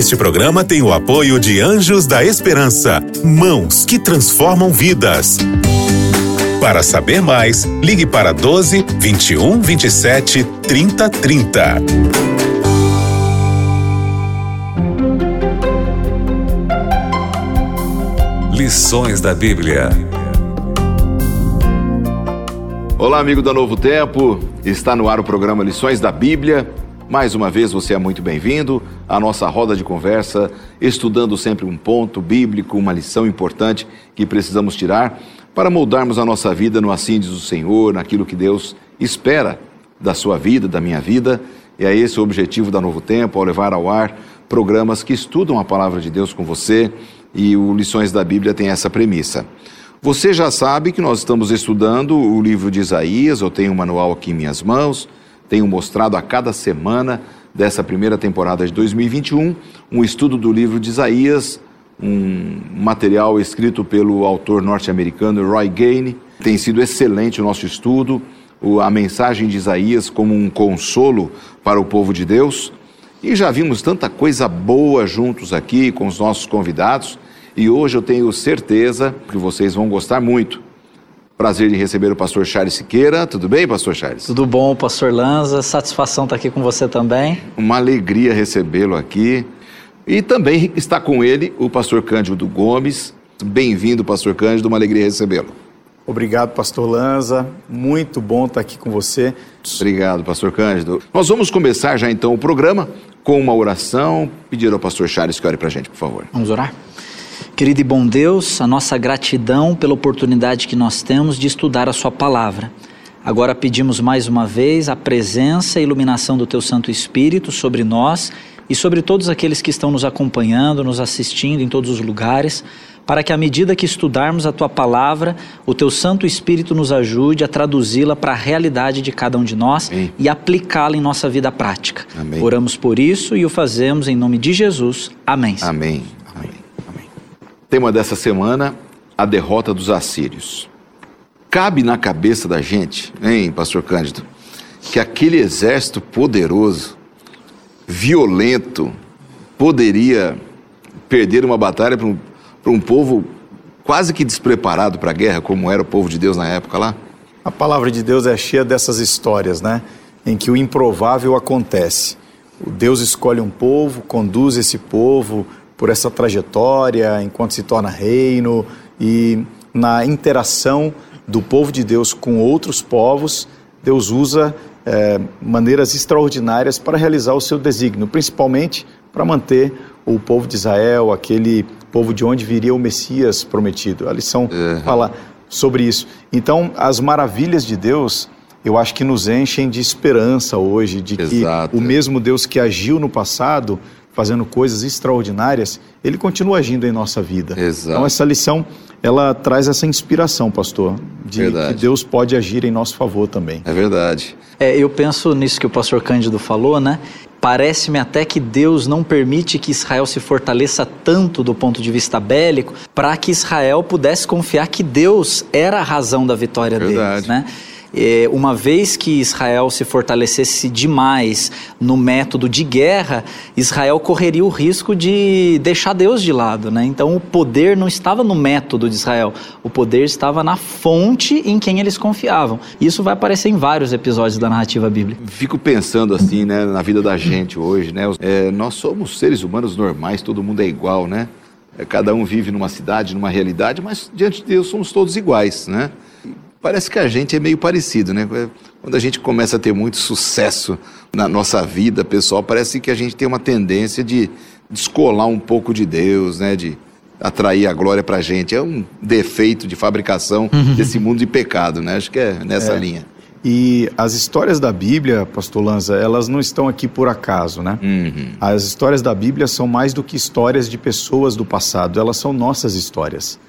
Este programa tem o apoio de Anjos da Esperança, mãos que transformam vidas. Para saber mais, ligue para 12 21 27 30 30. Lições da Bíblia. Olá, amigo da Novo Tempo. Está no ar o programa Lições da Bíblia. Mais uma vez você é muito bem-vindo à nossa roda de conversa, estudando sempre um ponto bíblico, uma lição importante que precisamos tirar para moldarmos a nossa vida no assim diz o Senhor, naquilo que Deus espera da sua vida, da minha vida. E é esse o objetivo da Novo Tempo, ao levar ao ar programas que estudam a palavra de Deus com você e o Lições da Bíblia tem essa premissa. Você já sabe que nós estamos estudando o livro de Isaías, eu tenho um manual aqui em minhas mãos, tenho mostrado a cada semana dessa primeira temporada de 2021 um estudo do livro de Isaías, um material escrito pelo autor norte-americano Roy Gaine. Tem sido excelente o nosso estudo, a mensagem de Isaías como um consolo para o povo de Deus. E já vimos tanta coisa boa juntos aqui com os nossos convidados. E hoje eu tenho certeza que vocês vão gostar muito. Prazer de receber o pastor Charles Siqueira. Tudo bem, pastor Charles? Tudo bom, pastor Lanza. Satisfação estar aqui com você também. Uma alegria recebê-lo aqui. E também está com ele o pastor Cândido Gomes. Bem-vindo, pastor Cândido. Uma alegria recebê-lo. Obrigado, pastor Lanza. Muito bom estar aqui com você. Obrigado, pastor Cândido. Nós vamos começar já então o programa com uma oração. Pedir ao pastor Charles que ore para a gente, por favor. Vamos orar? Querido e bom Deus, a nossa gratidão pela oportunidade que nós temos de estudar a Sua palavra. Agora pedimos mais uma vez a presença e iluminação do Teu Santo Espírito sobre nós e sobre todos aqueles que estão nos acompanhando, nos assistindo em todos os lugares, para que à medida que estudarmos a Tua palavra, o Teu Santo Espírito nos ajude a traduzi-la para a realidade de cada um de nós Amém. e aplicá-la em nossa vida prática. Amém. Oramos por isso e o fazemos em nome de Jesus. Amém. Amém. Tema dessa semana: a derrota dos assírios. Cabe na cabeça da gente, hein, Pastor Cândido, que aquele exército poderoso, violento, poderia perder uma batalha para um, um povo quase que despreparado para a guerra, como era o povo de Deus na época lá? A palavra de Deus é cheia dessas histórias, né? Em que o improvável acontece. Deus escolhe um povo, conduz esse povo por essa trajetória enquanto se torna reino e na interação do povo de Deus com outros povos, Deus usa é, maneiras extraordinárias para realizar o seu desígnio, principalmente para manter o povo de Israel, aquele povo de onde viria o Messias prometido. A lição uhum. fala sobre isso. Então, as maravilhas de Deus, eu acho que nos enchem de esperança hoje, de Exato. que o mesmo Deus que agiu no passado fazendo coisas extraordinárias, ele continua agindo em nossa vida. Exato. Então essa lição, ela traz essa inspiração, pastor, de verdade. que Deus pode agir em nosso favor também. É verdade. É, eu penso nisso que o pastor Cândido falou, né? Parece-me até que Deus não permite que Israel se fortaleça tanto do ponto de vista bélico para que Israel pudesse confiar que Deus era a razão da vitória Verdade. deles, né? É, uma vez que Israel se fortalecesse demais no método de guerra, Israel correria o risco de deixar Deus de lado. Né? Então o poder não estava no método de Israel, o poder estava na fonte em quem eles confiavam. Isso vai aparecer em vários episódios da narrativa bíblica. Fico pensando assim, né, na vida da gente hoje, né? É, nós somos seres humanos normais, todo mundo é igual, né? É, cada um vive numa cidade, numa realidade, mas diante de Deus somos todos iguais, né? Parece que a gente é meio parecido, né? Quando a gente começa a ter muito sucesso na nossa vida pessoal, parece que a gente tem uma tendência de descolar um pouco de Deus, né? De atrair a glória pra gente. É um defeito de fabricação uhum. desse mundo de pecado, né? Acho que é nessa é. linha. E as histórias da Bíblia, pastor Lanza, elas não estão aqui por acaso, né? Uhum. As histórias da Bíblia são mais do que histórias de pessoas do passado, elas são nossas histórias.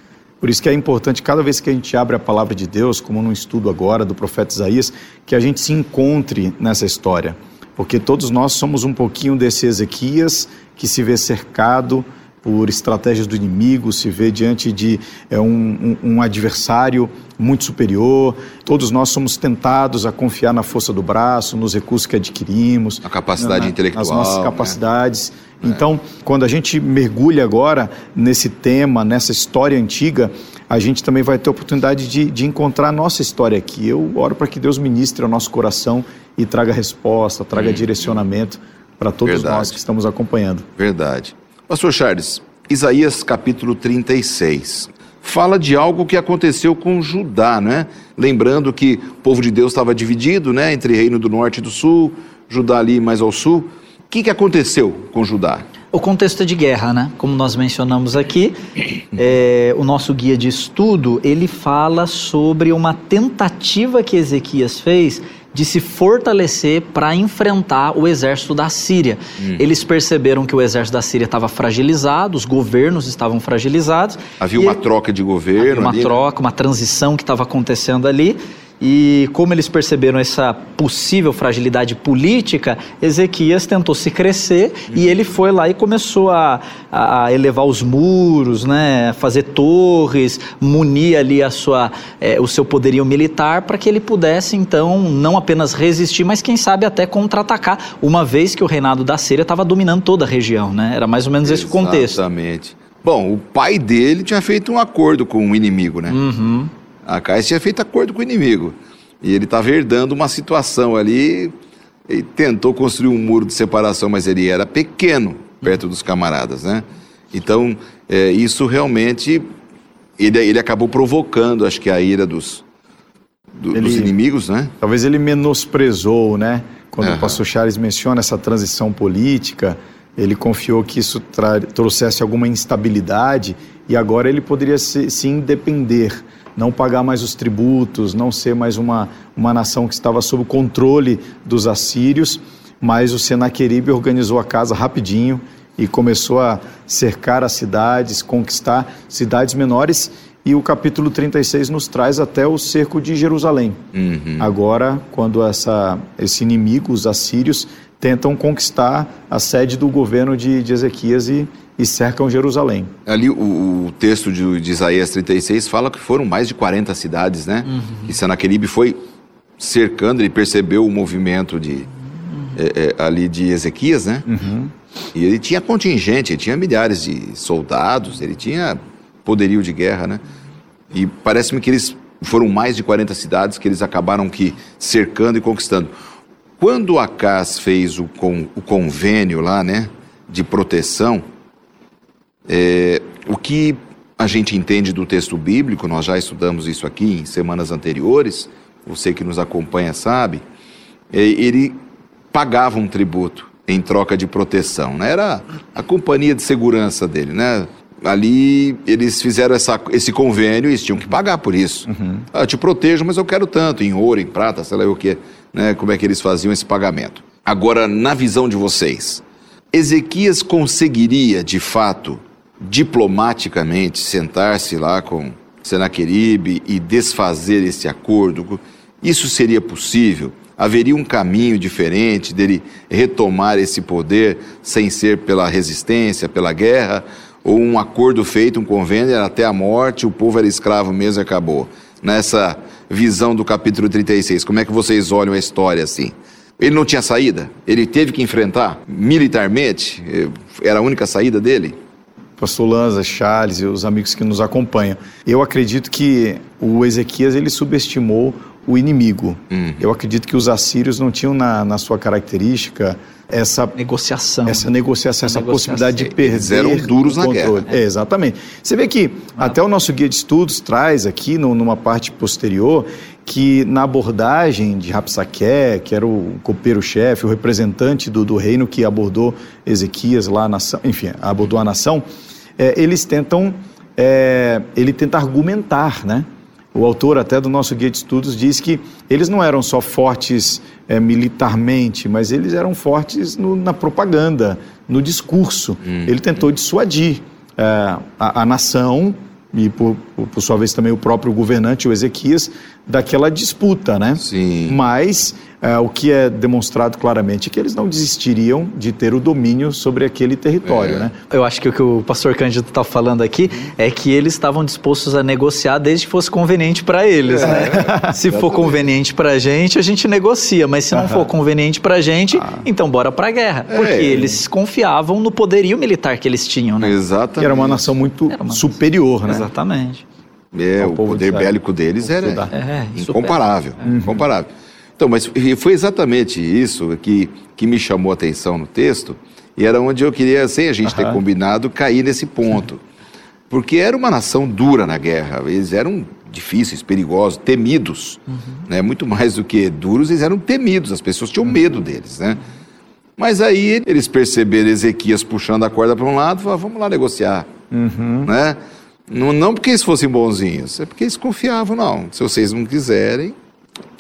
Por isso que é importante, cada vez que a gente abre a palavra de Deus, como num estudo agora do profeta Isaías, que a gente se encontre nessa história. Porque todos nós somos um pouquinho desse Ezequias que se vê cercado por estratégias do inimigo, se vê diante de é, um, um, um, adversário muito superior. Todos nós somos tentados a confiar na força do braço, nos recursos que adquirimos, a capacidade na, intelectual, nas nossas né? capacidades. Né? Então, quando a gente mergulha agora nesse tema, nessa história antiga, a gente também vai ter a oportunidade de, de encontrar a nossa história aqui. Eu oro para que Deus ministre ao nosso coração e traga resposta, traga hum, direcionamento para todos Verdade. nós que estamos acompanhando. Verdade. Pastor Charles, Isaías capítulo 36 fala de algo que aconteceu com Judá, né? Lembrando que o povo de Deus estava dividido, né, entre reino do norte e do sul, Judá ali mais ao sul. O que, que aconteceu com Judá? O contexto é de guerra, né? Como nós mencionamos aqui, é, o nosso guia de estudo ele fala sobre uma tentativa que Ezequias fez de se fortalecer para enfrentar o exército da Síria. Hum. Eles perceberam que o exército da Síria estava fragilizado, os governos estavam fragilizados. Havia uma troca de governo. Havia uma ali, né? troca, né? uma transição que estava acontecendo ali. E como eles perceberam essa possível fragilidade política, Ezequias tentou se crescer uhum. e ele foi lá e começou a, a, elevar os muros, né, fazer torres, munir ali a sua, é, o seu poderio militar para que ele pudesse então não apenas resistir, mas quem sabe até contra-atacar, uma vez que o reinado da Síria estava dominando toda a região, né? Era mais ou menos esse contexto. Exatamente. Bom, o pai dele tinha feito um acordo com o inimigo, né? Uhum. A Caixa tinha feito acordo com o inimigo. E ele estava herdando uma situação ali e tentou construir um muro de separação, mas ele era pequeno perto dos camaradas, né? Então, é, isso realmente, ele, ele acabou provocando, acho que a ira dos, do, ele, dos inimigos, né? Talvez ele menosprezou, né? Quando uhum. o pastor Charles menciona essa transição política, ele confiou que isso trouxesse alguma instabilidade e agora ele poderia se, se independer não pagar mais os tributos, não ser mais uma, uma nação que estava sob o controle dos assírios, mas o Senaqueribe organizou a casa rapidinho e começou a cercar as cidades, conquistar cidades menores e o capítulo 36 nos traz até o cerco de Jerusalém. Uhum. Agora, quando essa, esse inimigo, os assírios, tentam conquistar a sede do governo de, de Ezequias e, e cercam Jerusalém. Ali o, o texto de, de, Isaías 36 fala que foram mais de 40 cidades, né? Uhum. E Senaqueribe foi cercando, ele percebeu o movimento de, uhum. é, é, ali de Ezequias, né? Uhum. E ele tinha contingente, ele tinha milhares de soldados, ele tinha poderio de guerra, né? E parece-me que eles foram mais de 40 cidades que eles acabaram que cercando e conquistando. Quando a CAS fez o, con, o convênio lá, né, de proteção, é, o que a gente entende do texto bíblico, nós já estudamos isso aqui em semanas anteriores, você que nos acompanha sabe, é, ele pagava um tributo em troca de proteção, né? Era a companhia de segurança dele, né? Ali eles fizeram essa, esse convênio e eles tinham que pagar por isso. Uhum. Ah, eu te protejo, mas eu quero tanto, em ouro, em prata, sei lá o que né, como é que eles faziam esse pagamento. Agora, na visão de vocês, Ezequias conseguiria, de fato, diplomaticamente, sentar-se lá com Senaqueribe e desfazer esse acordo? Isso seria possível? Haveria um caminho diferente dele retomar esse poder sem ser pela resistência, pela guerra? Ou um acordo feito, um convênio, era até a morte, o povo era escravo mesmo e acabou? Nessa visão do capítulo 36? Como é que vocês olham a história assim? Ele não tinha saída? Ele teve que enfrentar militarmente? Era a única saída dele? Pastor Lanza, Charles e os amigos que nos acompanham. Eu acredito que o Ezequias ele subestimou o inimigo. Uhum. Eu acredito que os assírios não tinham na, na sua característica essa negociação, essa negociação, essa, essa possibilidade de perder. Eles eram duros na guerra. É, exatamente. Você vê que ah. até o nosso guia de estudos traz aqui no, numa parte posterior que na abordagem de Rapsaque, que era o copeiro-chefe, o representante do, do reino que abordou Ezequias lá, na, enfim, abordou a nação, é, eles tentam, é, ele tenta argumentar, né? O autor até do nosso guia de estudos diz que eles não eram só fortes é, militarmente, mas eles eram fortes no, na propaganda, no discurso. Hum. Ele tentou dissuadir é, a, a, nação e, por, por, sua vez, também o próprio governante, o Ezequias, daquela disputa, né? Sim. Mas o que é demonstrado claramente é que eles não desistiriam de ter o domínio sobre aquele território, É. né? Eu acho que o que o pastor Cândido está falando aqui é que eles estavam dispostos a negociar desde que fosse conveniente para eles, né? Se for conveniente para a gente, a gente negocia, mas se não for conveniente para a gente, então bora para a guerra. Porque É. eles confiavam no poderio militar que eles tinham, né? Exatamente. Que era uma nação muito uma- superior, né? Exatamente. É, ao o de poder bélico deles era. É, incomparável, incomparável. Então, mas foi exatamente isso que, que me chamou a atenção no texto e era onde eu queria, sem a gente ter Aham. combinado, cair nesse ponto. Porque era uma nação dura na guerra, eles eram difíceis, perigosos, temidos. Né? Muito mais do que duros, eles eram temidos, as pessoas tinham medo deles, né? Mas aí eles perceberam Ezequias puxando a corda para um lado falaram, vamos lá negociar. Né? Não, não porque eles fossem bonzinhos, é porque eles confiavam, não. Se vocês não quiserem,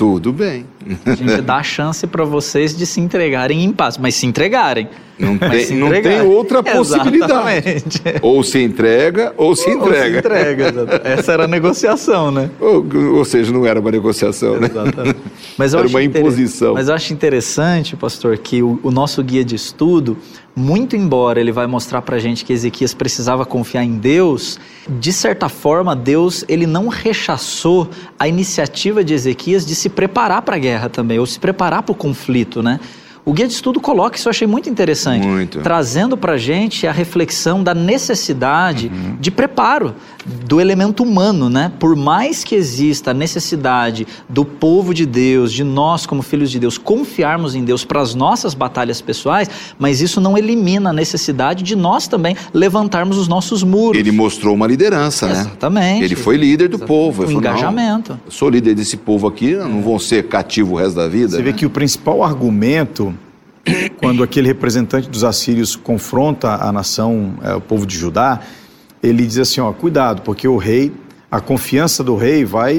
tudo bem. A gente dá a chance para vocês de se entregarem em paz, mas se entregarem. Não Mas tem, não tem outra possibilidade. Ou se entrega, ou se Ou se entrega. entrega. Essa era a negociação, né? Ou, ou seja, não era uma negociação, né? Exatamente. Mas eu Era uma imposição. Mas eu acho interessante, pastor, que o, o nosso guia de estudo, muito embora ele vai mostrar pra gente que Ezequias precisava confiar em Deus, de certa forma, Deus ele não rechaçou a iniciativa de Ezequias de se preparar para a guerra também, ou se preparar para o conflito, né? O guia de estudo coloca isso, eu achei muito interessante. Muito. Trazendo para a gente a reflexão da necessidade de preparo do elemento humano, né? Por mais que exista a necessidade do povo de Deus, de nós como filhos de Deus, confiarmos em Deus para as nossas batalhas pessoais, mas isso não elimina a necessidade de nós também levantarmos os nossos muros. Ele mostrou uma liderança, né? Exatamente. Ele foi líder do povo. Um falou, engajamento. eu sou líder desse povo aqui, não vão ser cativo o resto da vida. Você vê né? que o principal argumento, quando aquele representante dos assírios confronta a nação, é, o povo de Judá, ele diz assim: ó, cuidado, porque o rei, a confiança do rei vai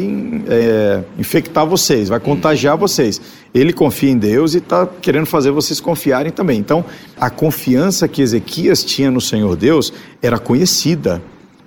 é, infectar vocês, vai contagiar vocês. Ele confia em Deus e está querendo fazer vocês confiarem também. Então, a confiança que Ezequias tinha no Senhor Deus era conhecida.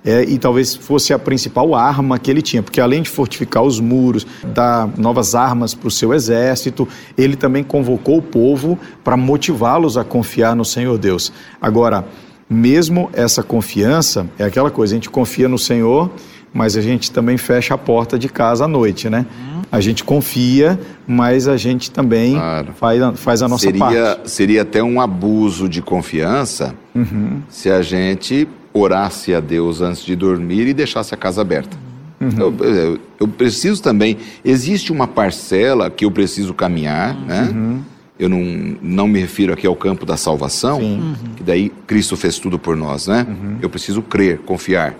É, e talvez fosse a principal arma que ele tinha, porque além de fortificar os muros, dar novas armas para o seu exército, ele também convocou o povo para motivá-los a confiar no Senhor Deus. Agora, mesmo essa confiança, é aquela coisa, a gente confia no Senhor, mas a gente também fecha a porta de casa à noite, né? A gente confia, mas a gente também Claro. faz, a- faz a nossa seria, parte. seria até um abuso de confiança Uhum. se a gente orasse a Deus antes de dormir e deixasse a casa aberta. Uhum. Eu, eu- eu preciso também. Existe uma parcela que eu preciso caminhar, né? Uhum. Eu não, não me refiro aqui ao campo da salvação. Uhum. que daí Cristo fez tudo por nós, né? Eu preciso crer, confiar.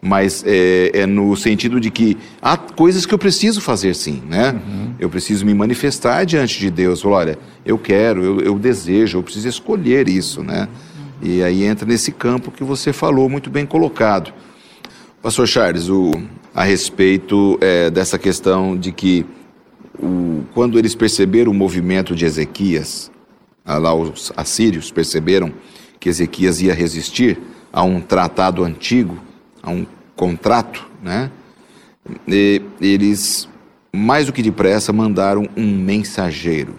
Mas é, é no sentido de que há coisas que eu preciso fazer sim, né? Uhum. Eu preciso me manifestar diante de Deus. Falar, olha, eu quero, eu, eu desejo, eu preciso escolher isso, né? E aí entra nesse campo que você falou, muito bem colocado. Pastor Charles, o, a respeito é, dessa questão de que o, quando eles perceberam o movimento de Ezequias, ah, lá os assírios perceberam que Ezequias ia resistir a um tratado antigo, a um contrato, né? E eles, mais do que depressa, mandaram um mensageiro.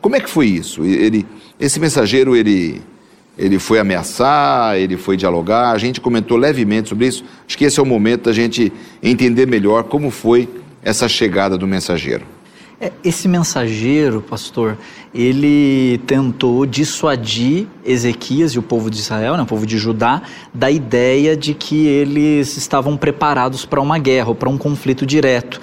Como é que foi isso? Ele, esse mensageiro, ele, ele foi ameaçar, ele foi dialogar, a gente comentou levemente sobre isso. Acho que esse é o momento da gente entender melhor como foi essa chegada do mensageiro. É, Esse mensageiro, pastor, ele tentou dissuadir Ezequias e o povo de Israel, né, o povo de Judá, da ideia de que eles estavam preparados para uma guerra para um conflito direto.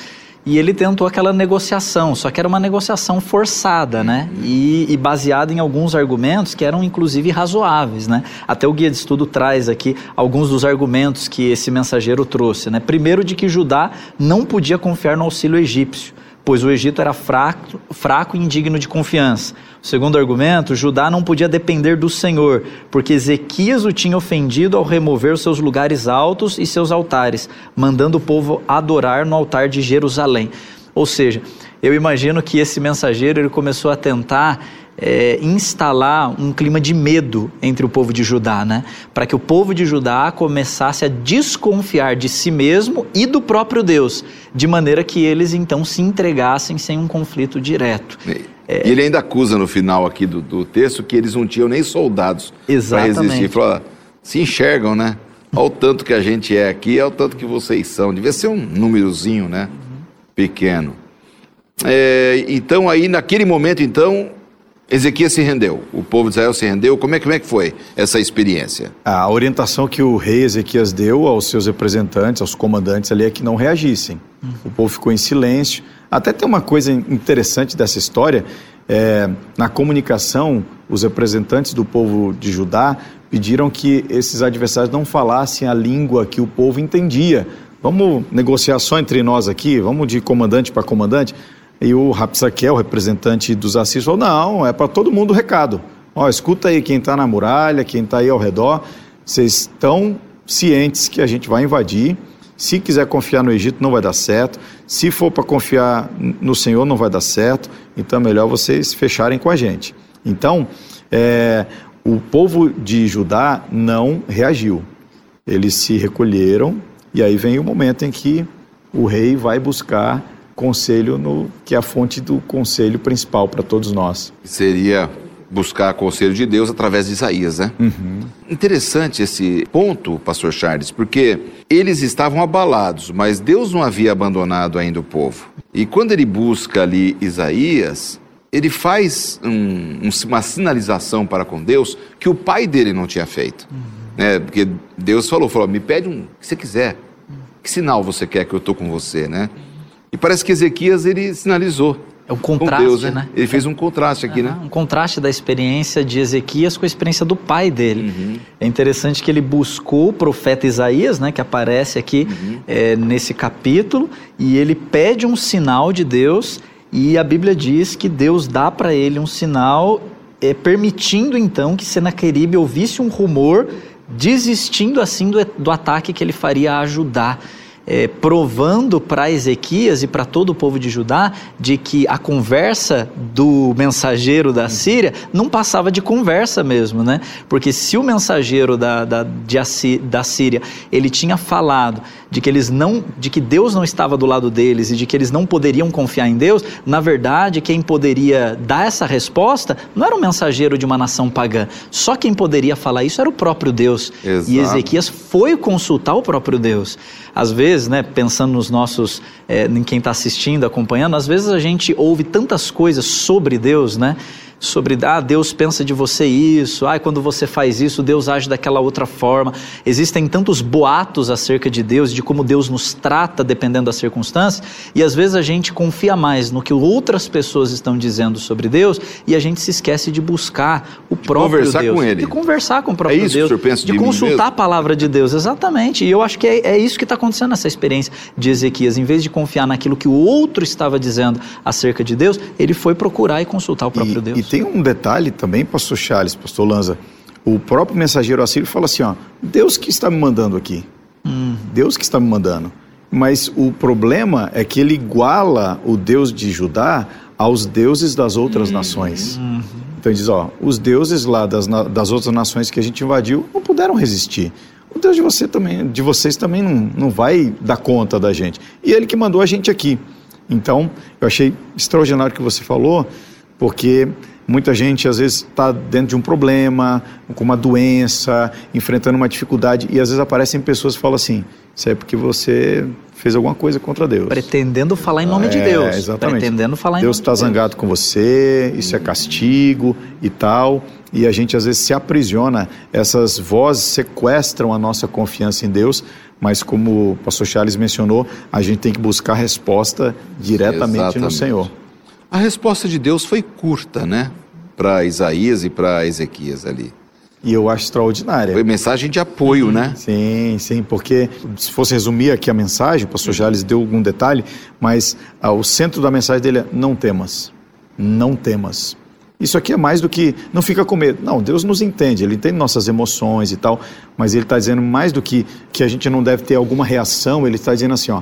E ele tentou aquela negociação, só que era uma negociação forçada, né? E, e baseada em alguns argumentos que eram inclusive razoáveis, né? Até o guia de estudo traz aqui alguns dos argumentos que esse mensageiro trouxe, né? Primeiro de que Judá não podia confiar no auxílio egípcio pois o Egito era fraco, fraco e indigno de confiança. O segundo argumento, Judá não podia depender do Senhor, porque Ezequias o tinha ofendido ao remover seus lugares altos e seus altares, mandando o povo adorar no altar de Jerusalém. Ou seja, eu imagino que esse mensageiro ele começou a tentar é, instalar um clima de medo entre o povo de Judá, né? Para que o povo de Judá começasse a desconfiar de si mesmo e do próprio Deus, de maneira que eles então se entregassem sem um conflito direto. É... E ele ainda acusa no final aqui do, do texto que eles não tinham nem soldados para resistir. Ele falou, se enxergam, né? Olha o tanto que a gente é aqui, olha o tanto que vocês são. Devia ser um númerozinho, né? Pequeno. É, então aí, naquele momento, então, Ezequias se rendeu, o povo de Israel se rendeu. Como é, como é que foi essa experiência? A orientação que o rei Ezequias deu aos seus representantes, aos comandantes ali, é que não reagissem. O povo ficou em silêncio. Até tem uma coisa interessante dessa história: é, na comunicação, os representantes do povo de Judá pediram que esses adversários não falassem a língua que o povo entendia. Vamos negociar só entre nós aqui, vamos de comandante para comandante. E o Rapsaquel, representante dos Assis, falou: não, é para todo mundo o recado. Ó, escuta aí quem está na muralha, quem está aí ao redor. Vocês estão cientes que a gente vai invadir. Se quiser confiar no Egito, não vai dar certo. Se for para confiar no Senhor, não vai dar certo. Então é melhor vocês fecharem com a gente. Então, é, o povo de Judá não reagiu. Eles se recolheram, e aí vem o momento em que o rei vai buscar conselho no que é a fonte do conselho principal para todos nós. Seria buscar conselho de Deus através de Isaías, né? Uhum. Interessante esse ponto, pastor Charles, porque eles estavam abalados, mas Deus não havia abandonado ainda o povo. E quando ele busca ali Isaías, ele faz um, uma sinalização para com Deus que o pai dele não tinha feito. Uhum. Né? Porque Deus falou, falou, me pede um que você quiser. Que sinal você quer que eu estou com você, né? E parece que Ezequias ele sinalizou. É um contraste, Deus, né? né? Ele fez um contraste aqui, né? Um contraste da experiência de Ezequias com a experiência do pai dele. Uhum. É interessante que ele buscou o profeta Isaías, né? Que aparece aqui uhum. é, nesse capítulo, e ele pede um sinal de Deus, e a Bíblia diz que Deus dá para ele um sinal, é, permitindo então que Senaqueribe ouvisse um rumor, desistindo assim do, do ataque que ele faria a ajudar é, provando para Ezequias e para todo o povo de Judá de que a conversa do mensageiro da Síria não passava de conversa mesmo, né? Porque se o mensageiro da, da, de, da Síria ele tinha falado de que eles não, de que Deus não estava do lado deles e de que eles não poderiam confiar em Deus, na verdade quem poderia dar essa resposta não era o mensageiro de uma nação pagã. Só quem poderia falar isso era o próprio Deus. Exato. E Ezequias foi consultar o próprio Deus. Às vezes, né, pensando nos nossos, é, em quem está assistindo, acompanhando, às vezes a gente ouve tantas coisas sobre Deus, né? Sobre, ah, Deus pensa de você isso, ah, quando você faz isso, Deus age daquela outra forma. Existem tantos boatos acerca de Deus, de como Deus nos trata dependendo das circunstâncias, e às vezes a gente confia mais no que outras pessoas estão dizendo sobre Deus e a gente se esquece de buscar o de próprio conversar Deus. Com ele. De conversar com o próprio é isso Deus. Que o pensa de, de consultar a palavra de Deus, exatamente. E eu acho que é, é isso que está acontecendo nessa experiência de Ezequias. Em vez de confiar naquilo que o outro estava dizendo acerca de Deus, ele foi procurar e consultar o próprio e, Deus. E tem um detalhe também, pastor Charles, pastor Lanza. O próprio mensageiro assírio fala assim: ó, Deus que está me mandando aqui. Hum. Deus que está me mandando. Mas o problema é que ele iguala o Deus de Judá aos deuses das outras hum. nações. Uhum. Então ele diz: ó, os deuses lá das, das outras nações que a gente invadiu não puderam resistir. O Deus de, você também, de vocês também não, não vai dar conta da gente. E ele que mandou a gente aqui. Então, eu achei extraordinário o que você falou, porque Muita gente às vezes está dentro de um problema, com uma doença, enfrentando uma dificuldade, e às vezes aparecem pessoas que falam assim: Isso é porque você fez alguma coisa contra Deus. Pretendendo falar em nome é, de Deus. Exatamente. Pretendendo falar em Deus está zangado com você, isso é castigo e tal. E a gente às vezes se aprisiona, essas vozes sequestram a nossa confiança em Deus, mas como o pastor Charles mencionou, a gente tem que buscar resposta diretamente Exatamente. no Senhor. A resposta de Deus foi curta, né? Para Isaías e para Ezequias ali. E eu acho extraordinária. Foi mensagem de apoio, né? Sim, sim, porque se fosse resumir aqui a mensagem, o pastor Jales deu algum detalhe, mas ah, o centro da mensagem dele é não temas, não temas. Isso aqui é mais do que não fica com medo. Não, Deus nos entende, Ele entende nossas emoções e tal, mas Ele está dizendo mais do que que a gente não deve ter alguma reação, Ele está dizendo assim, ó,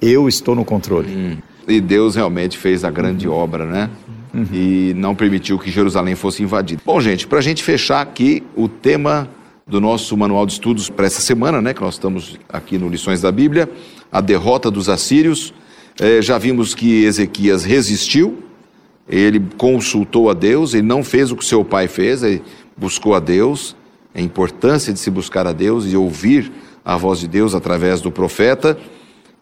eu estou no controle. Hum. E Deus realmente fez a grande uhum. obra, né? uhum. e não permitiu que Jerusalém fosse invadida. Bom, gente, para a gente fechar aqui o tema do nosso manual de estudos para essa semana, né, que nós estamos aqui no Lições da Bíblia, a derrota dos assírios. É, já vimos que Ezequias resistiu, ele consultou a Deus, ele não fez o que seu pai fez, ele buscou a Deus, a importância de se buscar a Deus e ouvir a voz de Deus através do profeta.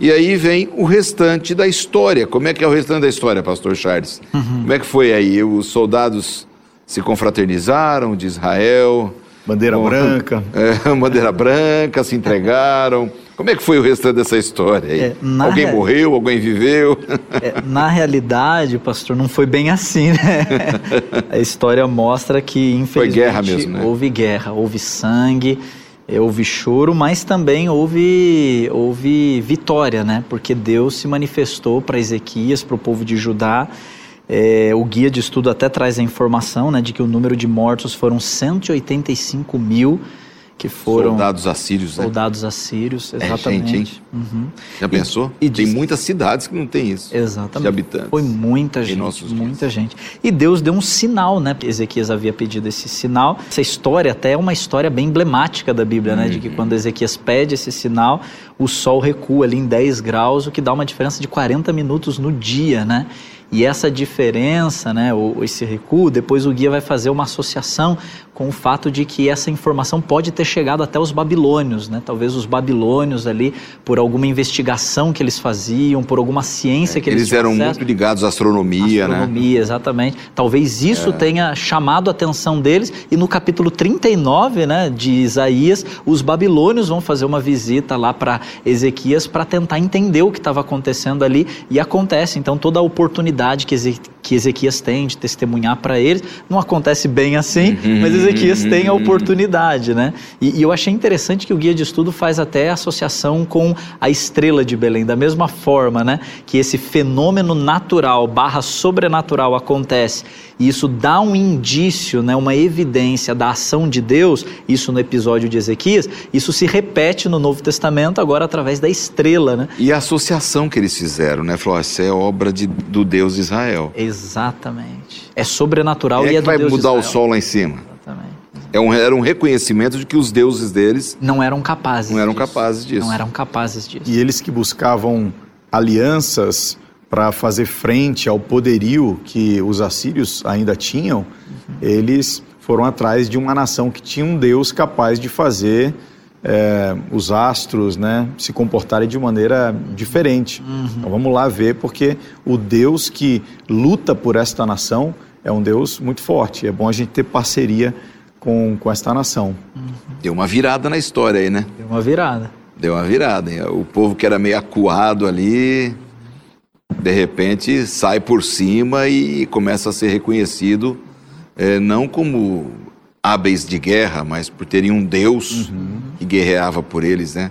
E aí vem o restante da história. Como é que é o restante da história, pastor Charles? Uhum. Como é que foi aí? Os soldados se confraternizaram de Israel, Bandeira Bom, branca. É, bandeira branca, se entregaram. Como é que foi o restante dessa história aí? É, alguém morreu, alguém viveu? É, na realidade, pastor, não foi bem assim, né? A história mostra que, infelizmente, foi guerra mesmo, né? houve guerra, houve sangue, houve choro, mas também houve, houve vitória, né? Porque Deus se manifestou para Ezequias, para o povo de Judá, é, o guia de estudo até traz a informação né, de que o número de mortos foram 185 mil que foram soldados assírios, né? Soldados assírios, exatamente. É gente, uhum. Já pensou? E, e tem diz... muitas cidades que não tem isso. Exatamente. De habitantes. Foi muita gente, muita dias. gente. E Deus deu um sinal, né? Ezequias havia pedido esse sinal. Essa história até é uma história bem emblemática da Bíblia, uhum. né? De que uhum. quando Ezequias pede esse sinal, o sol recua ali em 10 graus, o que dá uma diferença de 40 minutos no dia, né? E essa diferença, né, ou esse recuo, depois o guia vai fazer uma associação com o fato de que essa informação pode ter chegado até os babilônios, né? Talvez os babilônios ali, por alguma investigação que eles faziam, por alguma ciência é, que eles Eles eram acesso. muito ligados à astronomia, astronomia né? Astronomia, exatamente. Talvez isso é. tenha chamado a atenção deles e no capítulo 39, né, de Isaías, os babilônios vão fazer uma visita lá para Ezequias para tentar entender o que estava acontecendo ali e acontece. Então toda a oportunidade que, que Ezequias tem de testemunhar para eles. Não acontece bem assim, uhum, mas Ezequias uhum, tem a oportunidade, né? E, e, eu achei interessante que o guia de estudo faz até associação com a estrela de Belém, da mesma forma, né? Que esse fenômeno natural barra sobrenatural acontece e isso dá um indício, né, uma evidência da ação de Deus, isso no episódio de Ezequias, isso se repete no Novo Testamento agora através da estrela. Né? E a associação que eles fizeram, né? Falou, essa é obra de, do Deus Israel. Exatamente. É sobrenatural Quem e é, é do vai Deus mudar Israel. o sol lá em cima? Exatamente. É um, era um reconhecimento de que os deuses deles não eram capazes. Não eram disso. capazes disso. Não eram capazes disso. E eles que buscavam alianças para fazer frente ao poderio que os assírios ainda tinham, uhum. eles foram atrás de uma nação que tinha um Deus capaz de fazer é, os astros né, se comportarem de maneira diferente. Uhum. Então vamos lá ver, porque o Deus que luta por esta nação é um Deus muito forte. É bom a gente ter parceria com, com esta nação. Uhum. Deu uma virada na história aí, né? Deu uma virada. Deu uma virada. Hein? O povo que era meio acuado ali de repente sai por cima e começa a ser reconhecido é, não como hábeis de guerra, mas por terem um Deus uhum. que guerreava por eles, né?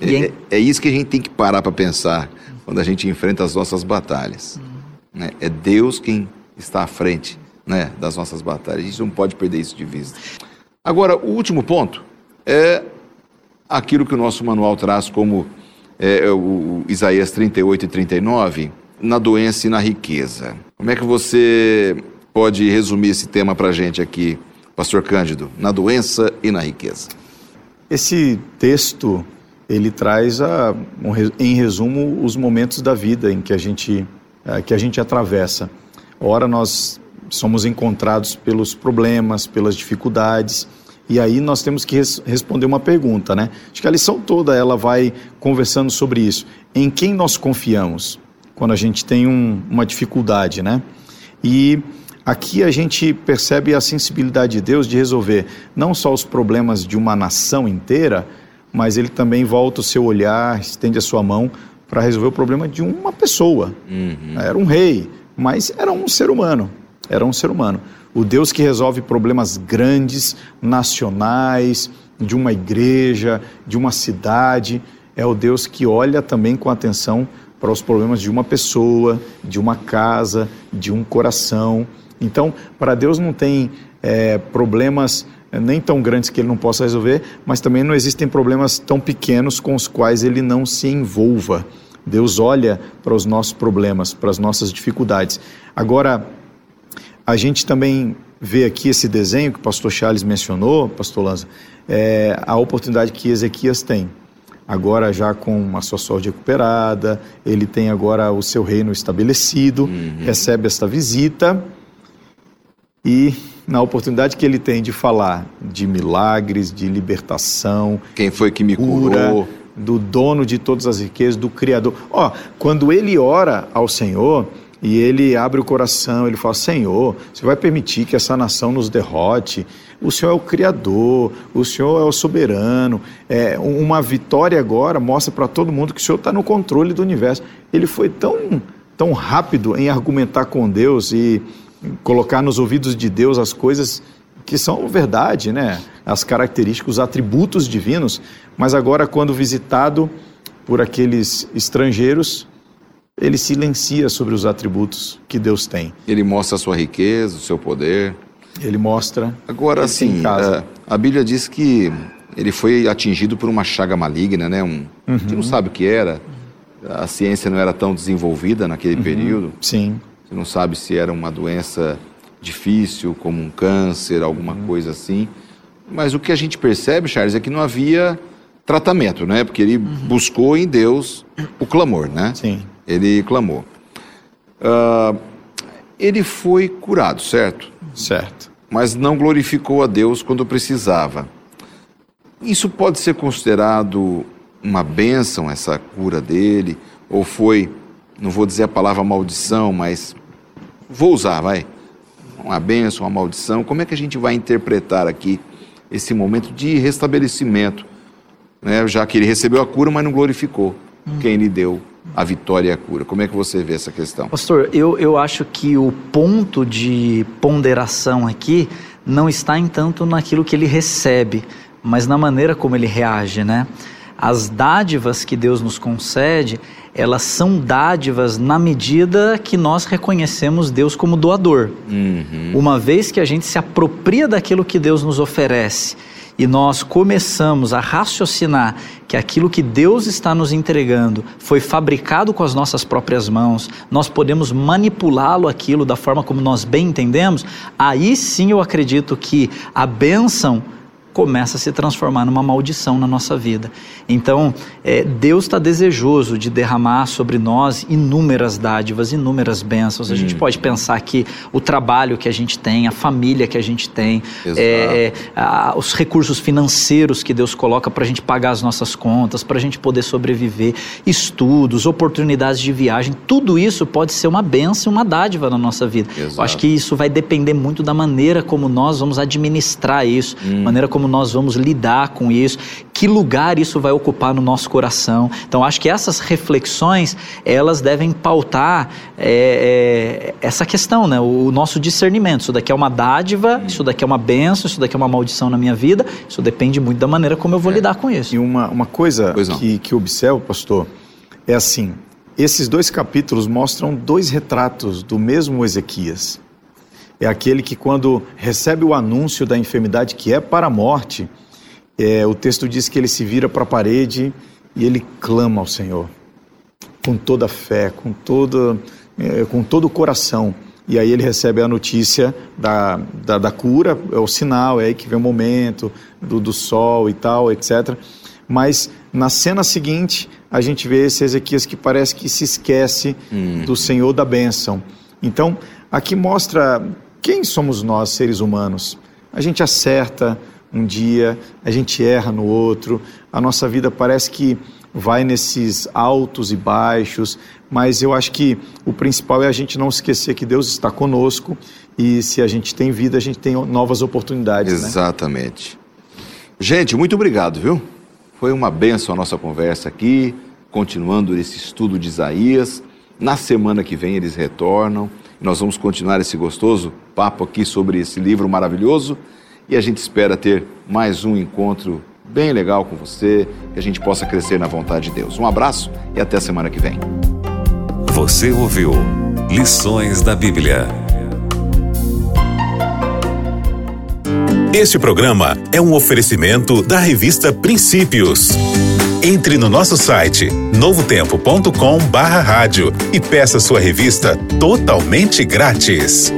É, é, é, isso que a gente tem que parar para pensar quando a gente enfrenta as nossas batalhas. Uhum. Né? É Deus quem está à frente né, das nossas batalhas. A gente não pode perder isso de vista. Agora, o último ponto é aquilo que o nosso manual traz como é, o Isaías 38 e 39, na doença e na riqueza. Como é que você pode resumir esse tema para a gente aqui, Pastor Cândido, na doença e na riqueza? Esse texto ele traz, a, um, em resumo, os momentos da vida em que a gente, é, que a gente atravessa. Ora, nós somos encontrados pelos problemas, pelas dificuldades, e aí nós temos que res responder uma pergunta, né? Acho que a lição toda ela vai conversando sobre isso. Em quem nós confiamos? quando a gente tem um, uma dificuldade, né? E aqui a gente percebe a sensibilidade de Deus de resolver não só os problemas de uma nação inteira, mas ele também volta o seu olhar, estende a sua mão para resolver o problema de uma pessoa. Uhum. Era um rei, mas era um ser humano. Era um ser humano. O Deus que resolve problemas grandes, nacionais, de uma igreja, de uma cidade, é o Deus que olha também com atenção para os problemas de uma pessoa, de uma casa, de um coração. Então, para Deus não tem é, problemas é, nem tão grandes que ele não possa resolver, mas também não existem problemas tão pequenos com os quais ele não se envolva. Deus olha para os nossos problemas, para as nossas dificuldades. Agora, a gente também vê aqui esse desenho que o pastor Charles mencionou, pastor Lanza, é a oportunidade que Ezequias tem. Agora já com a sua saúde recuperada, ele tem agora o seu reino estabelecido, uhum. recebe esta visita e na oportunidade que ele tem de falar de milagres, de libertação, quem foi que me cura, curou, do dono de todas as riquezas, do criador. Ó, quando ele ora ao Senhor, e ele abre o coração, ele fala: Senhor, você vai permitir que essa nação nos derrote? O Senhor é o Criador, o Senhor é o soberano. É, uma vitória agora mostra para todo mundo que o Senhor está no controle do universo. Ele foi tão, tão rápido em argumentar com Deus e colocar nos ouvidos de Deus as coisas que são verdade, né? As características, os atributos divinos. Mas agora, quando visitado por aqueles estrangeiros, ele silencia sobre os atributos que Deus tem. Ele mostra a sua riqueza, o seu poder. Ele mostra. Agora, assim, a, é, a, Bíblia diz que ele foi atingido por uma chaga maligna, né? Um, uhum. A gente não sabe o que era. A ciência não era tão desenvolvida naquele uhum. período. Sim. Você não sabe se era uma doença difícil, como um câncer, alguma uhum. coisa assim. Mas o que a gente percebe, Charles, é que não havia tratamento, né? Porque ele uhum. buscou em Deus o clamor, né? Sim ele clamou. Uh, ele foi curado, certo? Certo. Mas não glorificou a Deus quando precisava. Isso pode ser considerado uma bênção, essa cura dele? Ou foi, não vou dizer a palavra maldição, mas vou usar, vai. Uma bênção, uma maldição. Como é que a gente vai interpretar aqui esse momento de restabelecimento? Né? Já que ele recebeu a cura, mas não glorificou hum. quem lhe deu a vitória e a cura. Como é que você vê essa questão? Pastor, eu, eu acho que o ponto de ponderação aqui não está em tanto naquilo que ele recebe, mas na maneira como ele reage, né? As dádivas que Deus nos concede, elas são dádivas na medida que nós reconhecemos Deus como doador. Uhum. Uma vez que a gente se apropria daquilo que Deus nos oferece e nós começamos a raciocinar que aquilo que Deus está nos entregando foi fabricado com as nossas próprias mãos, nós podemos manipulá-lo aquilo da forma como nós bem entendemos, aí sim eu acredito que a bênção começa a se transformar numa maldição na nossa vida. Então, é, Deus está desejoso de derramar sobre nós inúmeras dádivas, inúmeras bênçãos. A gente hum. pode pensar que o trabalho que a gente tem, a família que a gente tem, é, é, a, os recursos financeiros que Deus coloca para a gente pagar as nossas contas, para a gente poder sobreviver, estudos, oportunidades de viagem, tudo isso pode ser uma bênção, uma dádiva na nossa vida. Exato. Eu acho que isso vai depender muito da maneira como nós vamos administrar isso, hum. maneira como como nós vamos lidar com isso, que lugar isso vai ocupar no nosso coração. Então, acho que essas reflexões, elas devem pautar é, é, essa questão, né? o nosso discernimento. Isso daqui é uma dádiva, isso daqui é uma benção, isso daqui é uma maldição na minha vida. Isso depende muito da maneira como eu vou é. lidar com isso. E uma, uma coisa que, que observo, pastor, é assim, esses dois capítulos mostram dois retratos do mesmo Ezequias é aquele que, quando recebe o anúncio da enfermidade que é para a morte, é, o texto diz que ele se vira para a parede e ele clama ao Senhor com toda a fé, com, toda, é, com todo o coração. E aí ele recebe a notícia da, da, da, cura, é o sinal, é aí que vem o momento do, do sol e tal, etc. Mas na cena seguinte, a gente vê esse Ezequias que parece que se esquece hum. do Senhor da bênção. Então, aqui mostra quem somos nós, seres humanos? A gente acerta um dia, a gente erra no outro, a nossa vida parece que vai nesses altos e baixos, mas eu acho que o principal é a gente não esquecer que Deus está conosco e se a gente tem vida, a gente tem novas oportunidades. Né? Exatamente. Né? Gente, muito obrigado, viu? Foi uma benção a nossa conversa aqui, continuando esse estudo de Isaías. Na semana que vem eles retornam. Nós vamos continuar esse gostoso papo aqui sobre esse livro maravilhoso e a gente espera ter mais um encontro bem legal com você, que a gente possa crescer na vontade de Deus. Um abraço e até a semana que vem. Você ouviu Lições da Bíblia. Este programa é um oferecimento da revista Princípios. Entre no nosso site novotempo.com/barra rádio e peça sua revista totalmente grátis.